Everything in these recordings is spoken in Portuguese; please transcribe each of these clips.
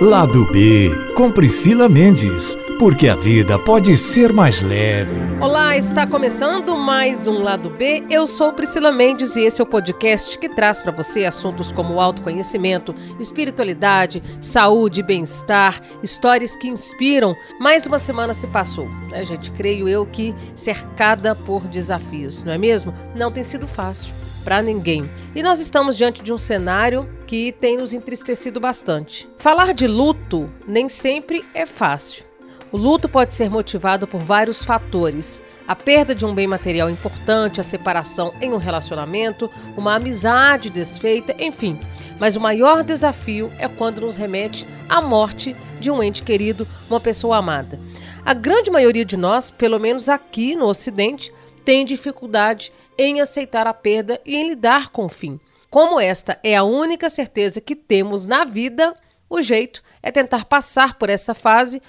Lado B, com Priscila Mendes, porque a vida pode ser mais leve. Olá, está começando mais um Lado B. Eu sou Priscila Mendes e esse é o podcast que traz para você assuntos como autoconhecimento, espiritualidade, saúde, bem-estar, histórias que inspiram. Mais uma semana se passou, né, gente? Creio eu que cercada por desafios, não é mesmo? Não tem sido fácil para ninguém. E nós estamos diante de um cenário que tem nos entristecido bastante. Falar de luto nem sempre é fácil. O luto pode ser motivado por vários fatores: a perda de um bem material importante, a separação em um relacionamento, uma amizade desfeita, enfim. Mas o maior desafio é quando nos remete à morte de um ente querido, uma pessoa amada. A grande maioria de nós, pelo menos aqui no Ocidente, tem dificuldade em aceitar a perda e em lidar com o fim. Como esta é a única certeza que temos na vida, o jeito é tentar passar por essa fase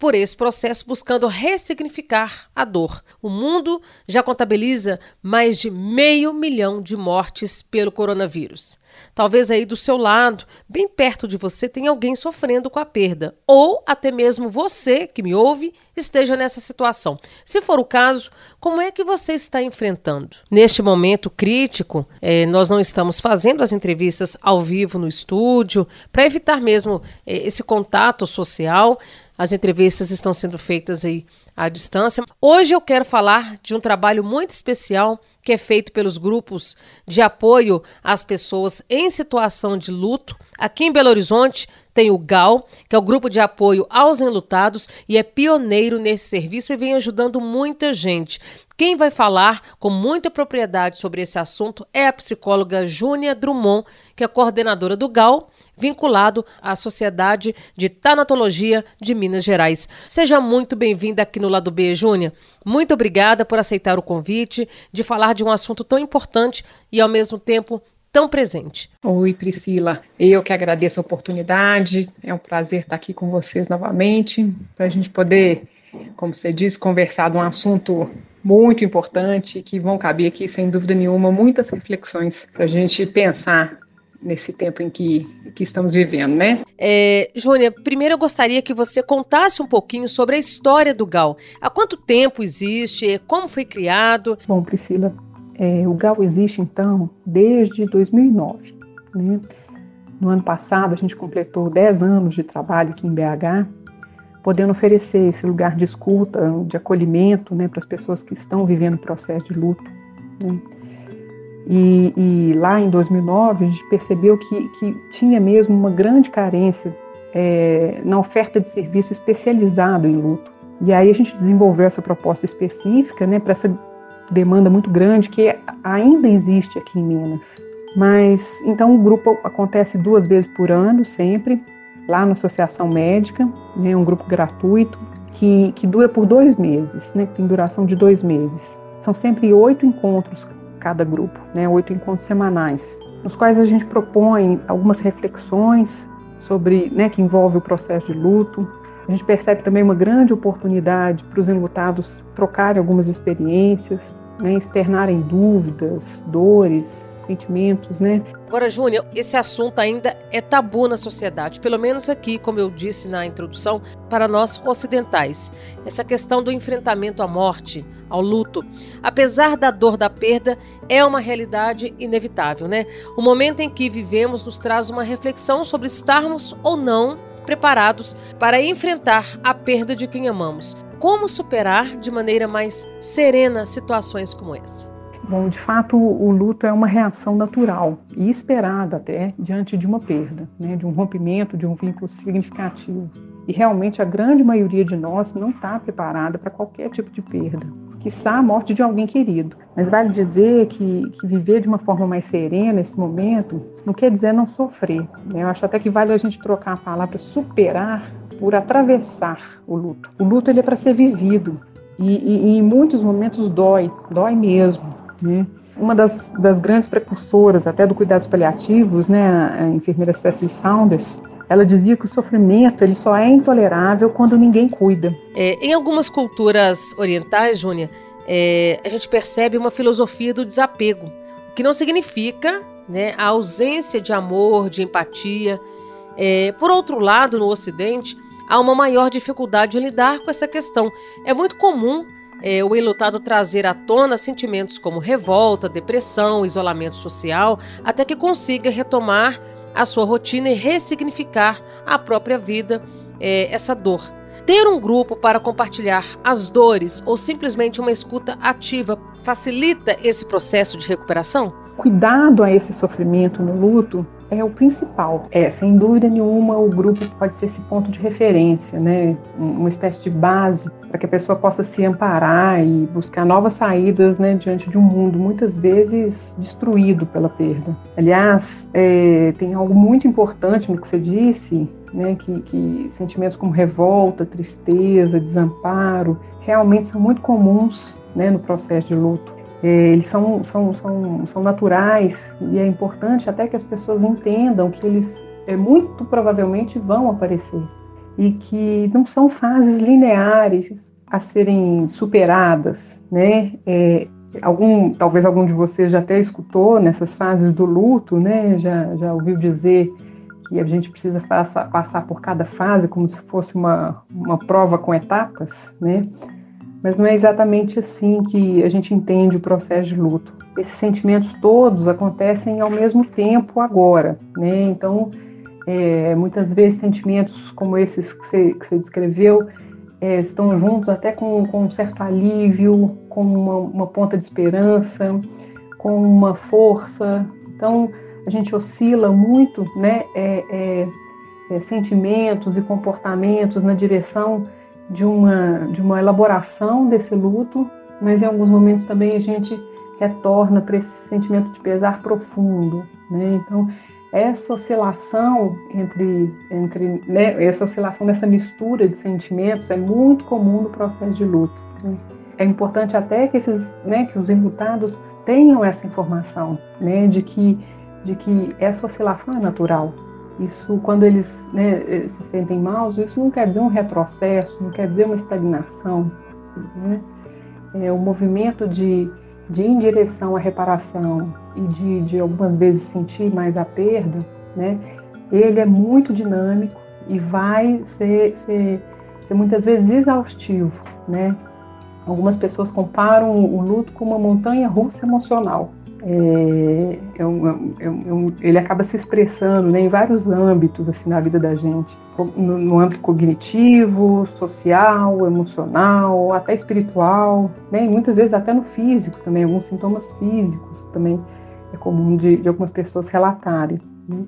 por esse processo buscando ressignificar a dor. O mundo já contabiliza mais de meio milhão de mortes pelo coronavírus. Talvez aí do seu lado, bem perto de você, tenha alguém sofrendo com a perda, ou até mesmo você que me ouve esteja nessa situação. Se for o caso, como é que você está enfrentando? Neste momento crítico, eh, nós não estamos fazendo as entrevistas ao vivo no estúdio para evitar mesmo eh, esse contato social. As entrevistas estão sendo feitas aí à distância. Hoje eu quero falar de um trabalho muito especial que é feito pelos grupos de apoio às pessoas em situação de luto. Aqui em Belo Horizonte tem o GAL, que é o grupo de apoio aos enlutados e é pioneiro nesse serviço e vem ajudando muita gente. Quem vai falar com muita propriedade sobre esse assunto é a psicóloga Júnia Drummond, que é coordenadora do GAL vinculado à Sociedade de Tanatologia de Minas Gerais. Seja muito bem-vinda aqui no Lado B, Júnia. Muito obrigada por aceitar o convite de falar de um assunto tão importante e, ao mesmo tempo, tão presente. Oi, Priscila. Eu que agradeço a oportunidade. É um prazer estar aqui com vocês novamente para a gente poder, como você disse, conversar de um assunto muito importante que vão caber aqui, sem dúvida nenhuma, muitas reflexões para a gente pensar nesse tempo em que, que estamos vivendo, né? É, Júnia, primeiro eu gostaria que você contasse um pouquinho sobre a história do GAL. Há quanto tempo existe? Como foi criado? Bom, Priscila, é, o GAL existe então desde 2009. Né? No ano passado a gente completou 10 anos de trabalho aqui em BH, podendo oferecer esse lugar de escuta, de acolhimento né, para as pessoas que estão vivendo o processo de luto. Né? E, e, lá em 2009 a gente percebeu que, que tinha mesmo uma grande carência é, na oferta de serviço especializado em luto. E aí a gente desenvolveu essa proposta específica né, para essa demanda muito grande que ainda existe aqui em Minas. Mas então o grupo acontece duas vezes por ano, sempre, lá na Associação Médica, né, um grupo gratuito que, que dura por dois meses, né, tem duração de dois meses. São sempre oito encontros cada grupo, né, oito encontros semanais, nos quais a gente propõe algumas reflexões sobre, né, que envolve o processo de luto. A gente percebe também uma grande oportunidade para os enlutados trocarem algumas experiências, né, externarem dúvidas, dores, sentimentos, né? Agora, Júnior, esse assunto ainda é tabu na sociedade, pelo menos aqui, como eu disse na introdução, para nós ocidentais. Essa questão do enfrentamento à morte, ao luto, apesar da dor da perda, é uma realidade inevitável, né? O momento em que vivemos nos traz uma reflexão sobre estarmos ou não preparados para enfrentar a perda de quem amamos. Como superar de maneira mais serena situações como essa? Bom, de fato, o luto é uma reação natural e esperada até diante de uma perda, né, de um rompimento, de um vínculo significativo. E realmente a grande maioria de nós não está preparada para qualquer tipo de perda, quiçá a morte de alguém querido. Mas vale dizer que, que viver de uma forma mais serena nesse momento não quer dizer não sofrer. Né? Eu acho até que vale a gente trocar a palavra superar por atravessar o luto. O luto ele é para ser vivido e, e, e em muitos momentos dói, dói mesmo. Né? Uma das, das grandes precursoras até do cuidados paliativos, né, a enfermeira Cecily Saunders, ela dizia que o sofrimento ele só é intolerável quando ninguém cuida. É, em algumas culturas orientais, Júnia, é, a gente percebe uma filosofia do desapego, o que não significa né, a ausência de amor, de empatia. É, por outro lado, no Ocidente, há uma maior dificuldade em lidar com essa questão. É muito comum é, o enlutado trazer à tona sentimentos como revolta, depressão, isolamento social, até que consiga retomar a sua rotina e ressignificar a própria vida, é, essa dor. Ter um grupo para compartilhar as dores ou simplesmente uma escuta ativa facilita esse processo de recuperação? Cuidado a esse sofrimento no luto é o principal. É, sem dúvida nenhuma, o grupo pode ser esse ponto de referência, né? Uma espécie de base para que a pessoa possa se amparar e buscar novas saídas, né, diante de um mundo muitas vezes destruído pela perda. Aliás, é, tem algo muito importante no que você disse, né, que, que sentimentos como revolta, tristeza, desamparo, realmente são muito comuns né, no processo de luto. É, eles são, são, são, são naturais e é importante até que as pessoas entendam que eles é, muito provavelmente vão aparecer e que não são fases lineares a serem superadas, né? É, algum, talvez algum de vocês já até escutou nessas fases do luto, né? Já, já ouviu dizer que a gente precisa passar, passar por cada fase como se fosse uma, uma prova com etapas, né? Mas não é exatamente assim que a gente entende o processo de luto. Esses sentimentos todos acontecem ao mesmo tempo agora, né? Então, é, muitas vezes sentimentos como esses que você, que você descreveu é, estão juntos até com, com, um certo alívio, com uma, uma ponta de esperança, com uma força. Então, a gente oscila muito, né? É, é, é sentimentos e comportamentos na direção de uma, de uma elaboração desse luto, mas em alguns momentos também a gente retorna para esse sentimento de pesar profundo. Né? Então, essa oscilação entre, entre né, essa oscilação dessa mistura de sentimentos é muito comum no processo de luto. Né? É importante até que esses, né, que os enlutados tenham essa informação, né, de que de que essa oscilação é natural, isso, quando eles né, se sentem maus, isso não quer dizer um retrocesso, não quer dizer uma estagnação. Né? É, o movimento de, de ir em direção à reparação e de, de algumas vezes sentir mais a perda, né, ele é muito dinâmico e vai ser, ser, ser muitas vezes exaustivo. Né? Algumas pessoas comparam o luto com uma montanha russa emocional é, é um, é um, ele acaba se expressando né, em vários âmbitos assim na vida da gente, no, no, âmbito cognitivo, social, emocional, até espiritual, né, muitas vezes até no físico também, alguns sintomas físicos também é comum de, de algumas pessoas relatarem, né,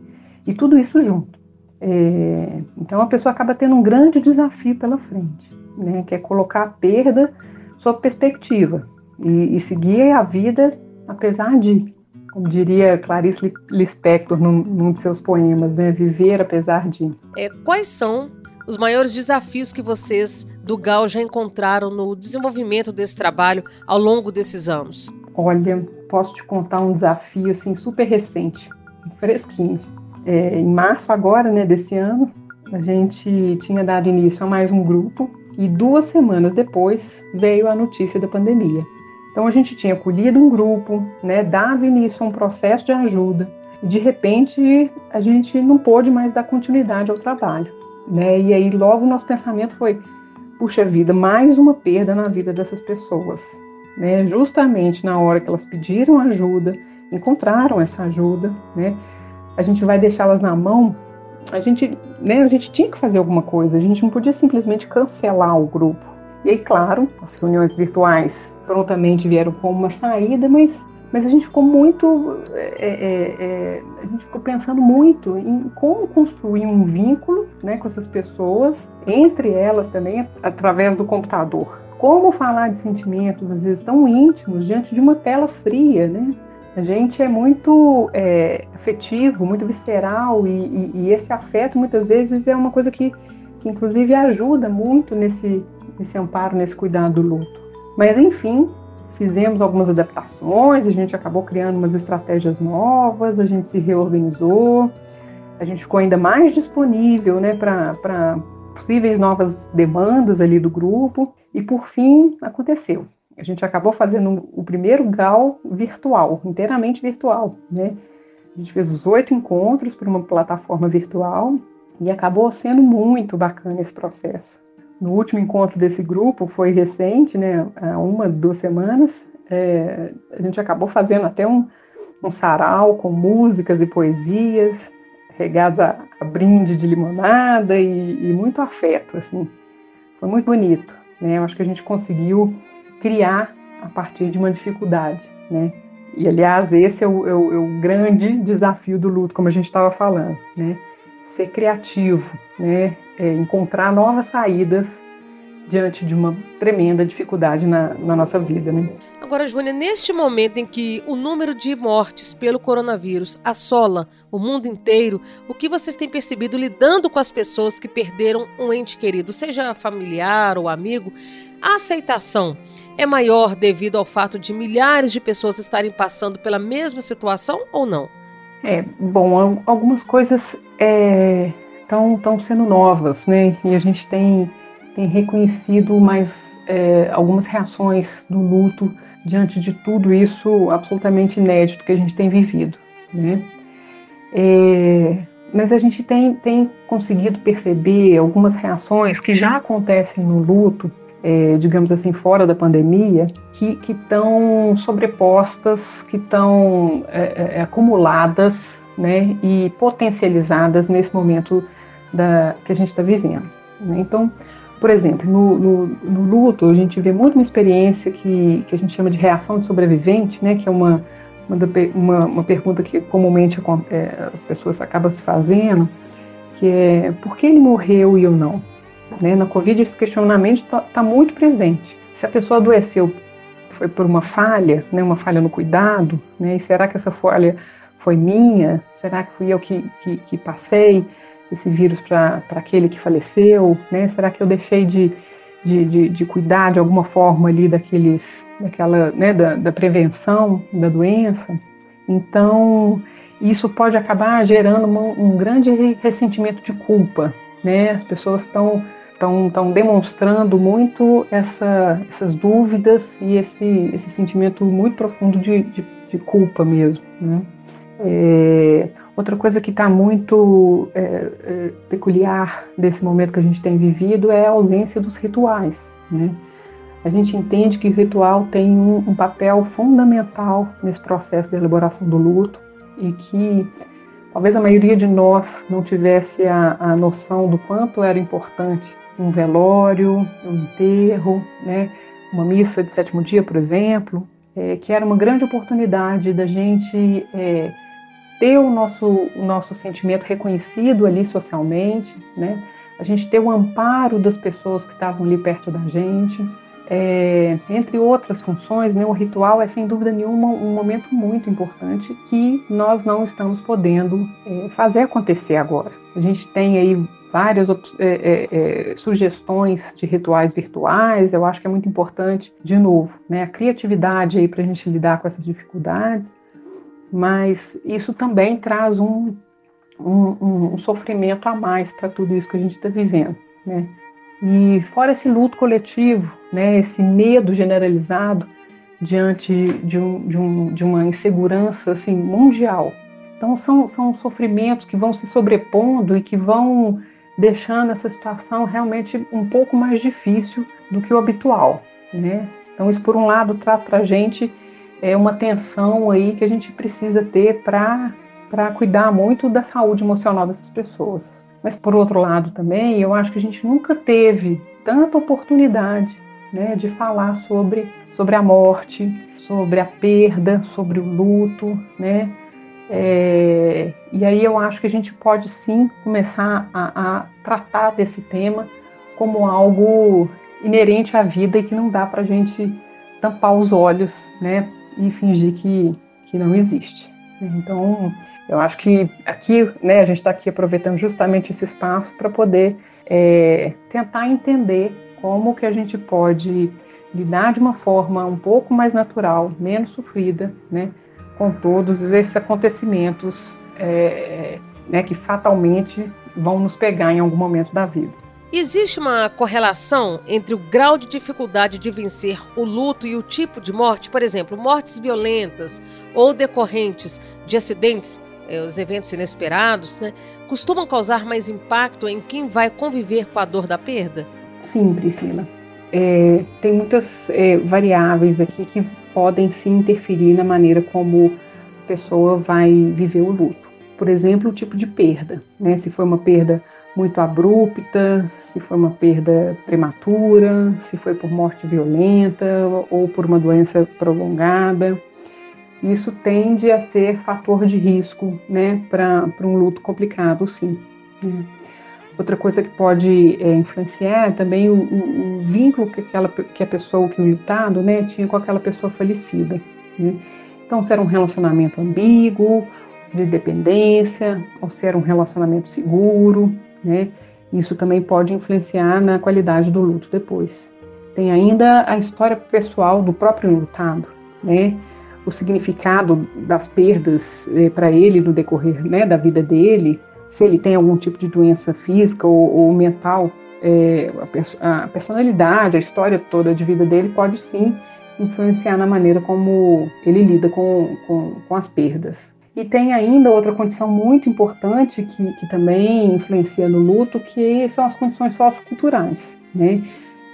e tudo isso junto. É, então a pessoa acaba tendo um grande desafio pela frente, né, que é colocar a perda sob perspectiva e, e seguir a vida apesar de, como diria Clarice Lispector num, num de seus poemas, né, viver apesar de. É, quais são os maiores desafios que vocês do GAL já encontraram no desenvolvimento desse trabalho ao longo desses anos? Olha, posso te contar um desafio assim super recente, fresquinho. É, em março agora, né, desse ano, a gente tinha dado início a mais um grupo e duas semanas depois veio a notícia da pandemia. Então a gente tinha acolhido um grupo, né, dado início a um processo de ajuda, e de repente a gente não pôde mais dar continuidade ao trabalho, né? E aí logo o nosso pensamento foi, puxa vida, mais uma perda na vida dessas pessoas, né? Justamente na hora que elas pediram ajuda, encontraram essa ajuda, né? A gente vai deixá-las na mão. A gente, né, a gente tinha que fazer alguma coisa, a gente não podia simplesmente cancelar o grupo. E aí, claro, as reuniões virtuais prontamente vieram como uma saída, mas, mas a gente ficou muito. É, é, é, a gente ficou pensando muito em como construir um vínculo né, com essas pessoas, entre elas também, através do computador. Como falar de sentimentos, às vezes, tão íntimos, diante de uma tela fria, né? A gente é muito é, afetivo, muito visceral, e, e, e, esse afeto, muitas vezes, é uma coisa que, que inclusive, ajuda muito nesse, nesse amparo, nesse cuidado do luto. Mas, enfim, fizemos algumas adaptações, a gente acabou criando umas estratégias novas, a gente se reorganizou, a gente ficou ainda mais disponível né, para possíveis novas demandas ali do grupo, e por fim aconteceu. A gente acabou fazendo o primeiro GAL virtual, inteiramente virtual, né? A gente fez os oito encontros por uma plataforma virtual E acabou sendo muito bacana esse processo. No último encontro desse grupo, foi recente, né, há uma, duas semanas, é, a gente acabou fazendo até um, um sarau com músicas e poesias, regados a, a brinde de limonada e, e, muito afeto, assim. Foi muito bonito, né? Eu acho que a gente conseguiu criar a partir de uma dificuldade, né? E, aliás, esse é o, é o, é o grande desafio do luto, como a gente estava falando, né? Ser criativo, né? É encontrar novas saídas diante de uma tremenda dificuldade na, na nossa vida. Né? Agora, Joânia, neste momento em que o número de mortes pelo coronavírus assola o mundo inteiro, o que vocês têm percebido lidando com as pessoas que perderam um ente querido, seja familiar ou amigo? A aceitação é maior devido ao fato de milhares de pessoas estarem passando pela mesma situação ou não? É, bom, algumas coisas estão é, sendo novas, né? E a gente tem tem reconhecido mais é, algumas reações do luto diante de tudo isso absolutamente inédito que a gente tem vivido, né? É, mas a gente tem, tem conseguido perceber algumas reações que já acontecem no luto, é, digamos assim, fora da pandemia, que estão sobrepostas, que estão é, é, acumuladas né, e potencializadas nesse momento da, que a gente está vivendo. Né? Então, por exemplo, no, no, no, luto, a gente vê muito uma experiência que, que a gente chama de reação de sobrevivente, né, que é uma, uma, uma pergunta que comumente é, as pessoas acabam se fazendo, que é por que ele morreu e eu não? Né? Na Covid, esse questionamento está tá muito presente. Se a pessoa adoeceu foi por uma falha, né, uma falha no cuidado, né, e será que essa falha foi minha? Será que fui eu que, que, que passei? esse vírus para aquele que faleceu? Né? Será que eu deixei de, de, de, de, cuidar de alguma forma ali daqueles, daquela, né, da, da prevenção da doença? Então, isso pode acabar gerando um, um grande ressentimento de culpa, né? As pessoas estão estão demonstrando muito essa, essas dúvidas e esse, esse sentimento muito profundo de, de, de culpa mesmo. Né? É, Outra coisa que está muito é, é, peculiar desse momento que a gente tem vivido é a ausência dos rituais. Né? A gente entende que o ritual tem um, um papel fundamental nesse processo de elaboração do luto e que talvez a maioria de nós não tivesse a, a noção do quanto era importante um velório, um enterro, né? uma missa de sétimo dia, por exemplo, é, que era uma grande oportunidade da gente é, ter o nosso, o nosso sentimento reconhecido ali socialmente, né? a gente ter o amparo das pessoas que estavam ali perto da gente, é, entre outras funções, né, o ritual é sem dúvida nenhuma um momento muito importante que nós não estamos podendo é, fazer acontecer agora. A gente tem aí várias é, é, é, sugestões de rituais virtuais, eu acho que é muito importante, de novo, né, a criatividade aí para a gente lidar com essas dificuldades mas isso também traz um, um, um sofrimento a mais para tudo isso que a gente está vivendo, né? E fora esse luto coletivo, né, esse medo generalizado diante de, um, de, um, de uma insegurança assim, mundial. Então são, são sofrimentos que vão se sobrepondo e que vão deixando essa situação realmente um pouco mais difícil do que o habitual, né? Então isso por um lado traz para a gente é uma tensão aí que a gente precisa ter para cuidar muito da saúde emocional dessas pessoas. Mas por outro lado também, eu acho que a gente nunca teve tanta oportunidade né, de falar sobre, sobre a morte, sobre a perda, sobre o luto, né? É, e aí eu acho que a gente pode sim começar a, a tratar desse tema como algo inerente à vida e que não dá para a gente tampar os olhos, né, e fingir que, que não existe. Então, eu acho que aqui, né, a gente está aqui aproveitando justamente esse espaço para poder é, tentar entender como que a gente pode lidar de uma forma um pouco mais natural, menos sofrida, né, com todos esses acontecimentos é, né, que fatalmente vão nos pegar em algum momento da vida. Existe uma correlação entre o grau de dificuldade de vencer o luto e o tipo de morte? Por exemplo, mortes violentas ou decorrentes de acidentes é, os eventos inesperados, né, costumam causar mais impacto em quem vai conviver com a dor da perda? Sim, Priscila. É, tem muitas é, variáveis aqui que podem se interferir na maneira como a pessoa vai viver o luto. Por exemplo, o tipo de perda, né? Se foi uma perda muito abrupta, se foi uma perda prematura, se foi por morte violenta ou por uma doença prolongada. Isso tende a ser fator de risco né, para um luto complicado, sim. Né. Outra coisa que pode é, influenciar é também o, o, o, vínculo que, aquela, que a pessoa, que o lutado, né, tinha com aquela pessoa falecida. Né. Então, se era um relacionamento ambíguo, de dependência, ou se era um relacionamento seguro, né? Isso também pode influenciar na qualidade do luto depois. Tem ainda a história pessoal do próprio lutado, né? O significado das perdas eh, para ele no decorrer né, da vida dele, se ele tem algum tipo de doença física ou, ou mental, eh, a, a personalidade, a história toda de vida dele pode sim influenciar na maneira como ele lida com, com, com as perdas. E tem ainda outra condição muito importante que, que também influencia no luto, que são as condições socioculturais, né?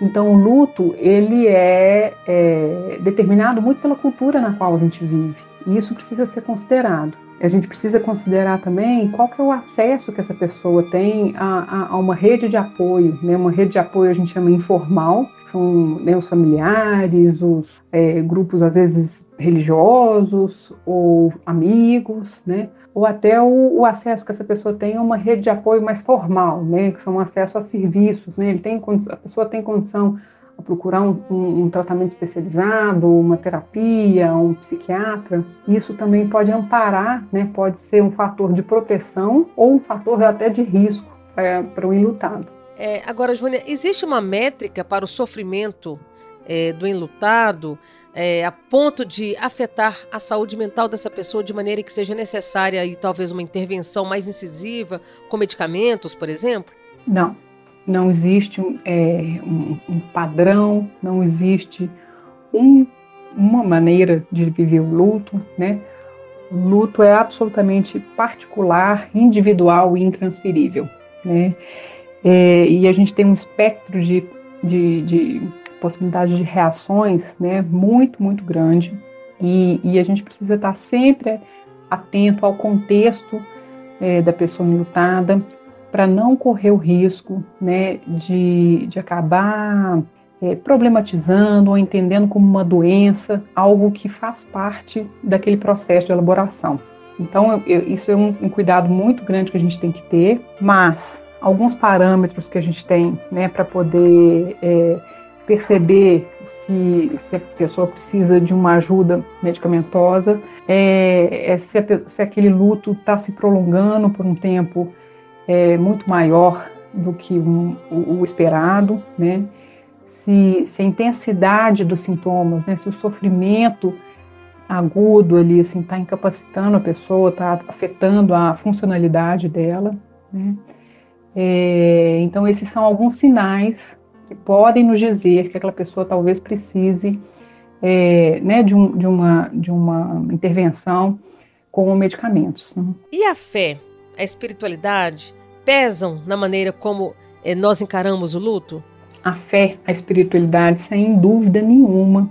Então, o luto, ele é, é, determinado muito pela cultura na qual a gente vive, e isso precisa ser considerado. A gente precisa considerar também qual que é o acesso que essa pessoa tem a, a, a uma rede de apoio, né? Uma rede de apoio a gente chama informal, são né, os familiares, os é, grupos às vezes religiosos ou amigos, né? Ou até o, o, acesso que essa pessoa tem a uma rede de apoio mais formal, né? Que são acesso a serviços, né? Ele tem, a pessoa tem condição a procurar um, um, um tratamento especializado, uma terapia, um psiquiatra. Isso também pode amparar, né? Pode ser um fator de proteção ou um fator até de risco é, para o enlutado. É, agora, Júnia, existe uma métrica para o sofrimento é, do enlutado é, a ponto de afetar a saúde mental dessa pessoa de maneira que seja necessária e talvez uma intervenção mais incisiva com medicamentos, por exemplo? Não, não existe é, um, um, padrão, não existe um, uma maneira de viver o luto, né? O luto é absolutamente particular, individual e intransferível, né? É, e a gente tem um espectro de, de, de possibilidade de reações né, muito, muito grande. E, e, a gente precisa estar sempre atento ao contexto é, da pessoa enlutada para não correr o risco né, de, de acabar é, problematizando ou entendendo como uma doença algo que faz parte daquele processo de elaboração. Então, eu, isso é um, um cuidado muito grande que a gente tem que ter, mas alguns parâmetros que a gente tem né, para poder é, perceber se, se, a pessoa precisa de uma ajuda medicamentosa, é, é se, a, se, aquele luto está se prolongando por um tempo é, muito maior do que um, o, o, esperado, né? se, se, a intensidade dos sintomas, né? se o sofrimento agudo ali está assim, tá incapacitando a pessoa, está afetando a funcionalidade dela. Né? É, então, esses são alguns sinais que podem nos dizer que aquela pessoa talvez precise é, né, de, um, de, uma, de uma intervenção com medicamentos. Né? E a fé, a espiritualidade pesam na maneira como é, nós encaramos o luto? A fé, a espiritualidade, sem dúvida nenhuma,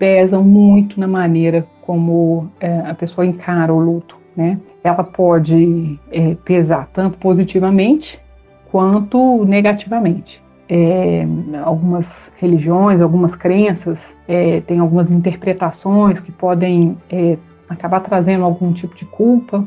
pesam muito na maneira como é, a pessoa encara o luto. Né? Ela pode é, pesar tanto positivamente quanto negativamente. É, algumas religiões, algumas crenças é, têm algumas interpretações que podem é, acabar trazendo algum tipo de culpa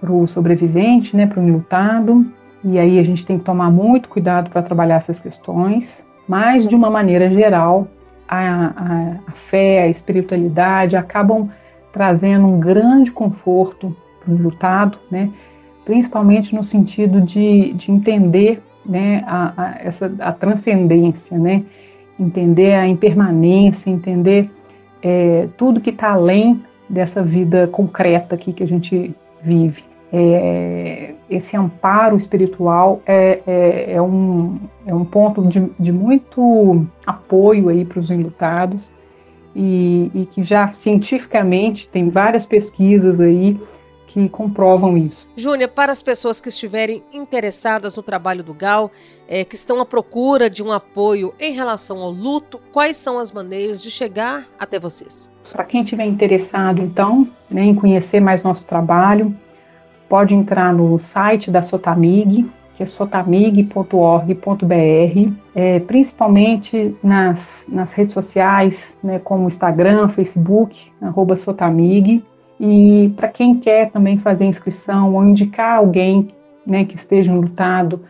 para o sobrevivente, né, para o enlutado. E aí a gente tem que tomar muito cuidado para trabalhar essas questões. Mas de uma maneira geral, a, a, a fé, a espiritualidade acabam trazendo um grande conforto para o enlutado, né? principalmente no sentido de, de entender né, a, a, essa, a transcendência, né, entender a impermanência, entender é, tudo que está além dessa vida concreta aqui que a gente vive. É, esse amparo espiritual é, é, é, um, é um ponto de, de muito apoio aí para os enlutados e, e que já cientificamente tem várias pesquisas aí que comprovam isso. Júnia, para as pessoas que estiverem interessadas no trabalho do GAL, é, que estão à procura de um apoio em relação ao luto, quais são as maneiras de chegar até vocês? Para quem estiver interessado, então, né, em conhecer mais nosso trabalho, pode entrar no site da Sotamig, que é sotamig.org.br, é, principalmente nas, nas redes sociais, né, como Instagram, Facebook, arroba Sotamig. E para quem quer também fazer inscrição ou indicar alguém né, que esteja lutado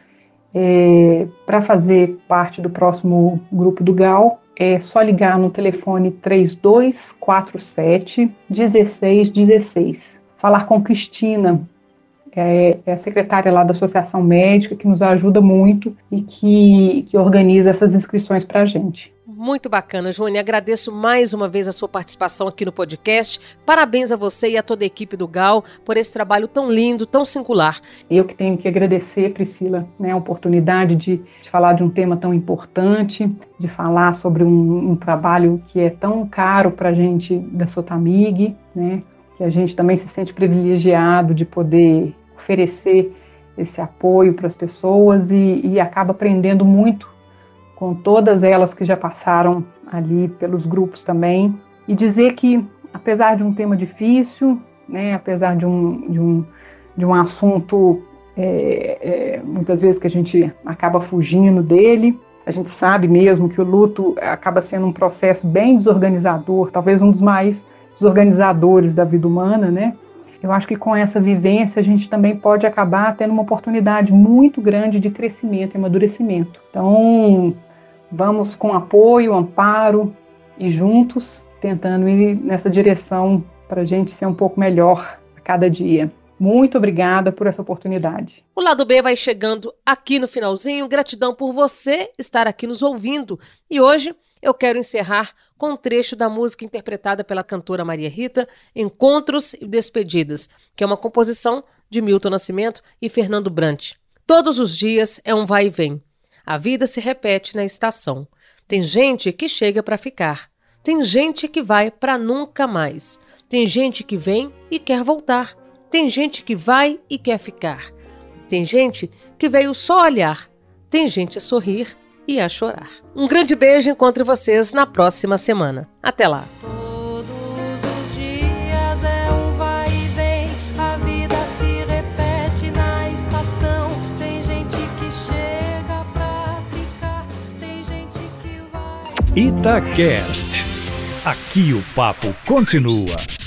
é, para fazer parte do próximo grupo do GAL, é só ligar no telefone 3247 1616. Falar com Cristina, é, é, a secretária lá da Associação Médica, que nos ajuda muito e que, que organiza essas inscrições para a gente. Muito bacana, Joane. Agradeço mais uma vez a sua participação aqui no podcast. Parabéns a você e a toda a equipe do GAL por esse trabalho tão lindo, tão singular. Eu que tenho que agradecer, Priscila, né, a oportunidade de, de falar de um tema tão importante, de falar sobre um, um trabalho que é tão caro para a gente da Sotamig, né, que a gente também se sente privilegiado de poder oferecer esse apoio para as pessoas e, e acaba aprendendo muito com todas elas que já passaram ali pelos grupos também, e dizer que, apesar de um tema difícil, né, apesar de um, de um, de um assunto é, é, muitas vezes que a gente acaba fugindo dele, a gente sabe mesmo que o luto acaba sendo um processo bem desorganizador, talvez um dos mais desorganizadores da vida humana, né? Eu acho que com essa vivência a gente também pode acabar tendo uma oportunidade muito grande de crescimento e amadurecimento. Então, Vamos com apoio, amparo e juntos tentando ir nessa direção para a gente ser um pouco melhor a cada dia. Muito obrigada por essa oportunidade. O lado B vai chegando aqui no finalzinho. Gratidão por você estar aqui nos ouvindo. E hoje eu quero encerrar com um trecho da música interpretada pela cantora Maria Rita, Encontros e Despedidas, que é uma composição de Milton Nascimento e Fernando Brant. Todos os dias é um vai e vem. A vida se repete na estação. Tem gente que chega para ficar. Tem gente que vai para nunca mais. Tem gente que vem e quer voltar. Tem gente que vai e quer ficar. Tem gente que veio só olhar. Tem gente a sorrir e a chorar. Um grande beijo, encontro vocês na próxima semana. Até lá! Itacast. Aqui o papo continua.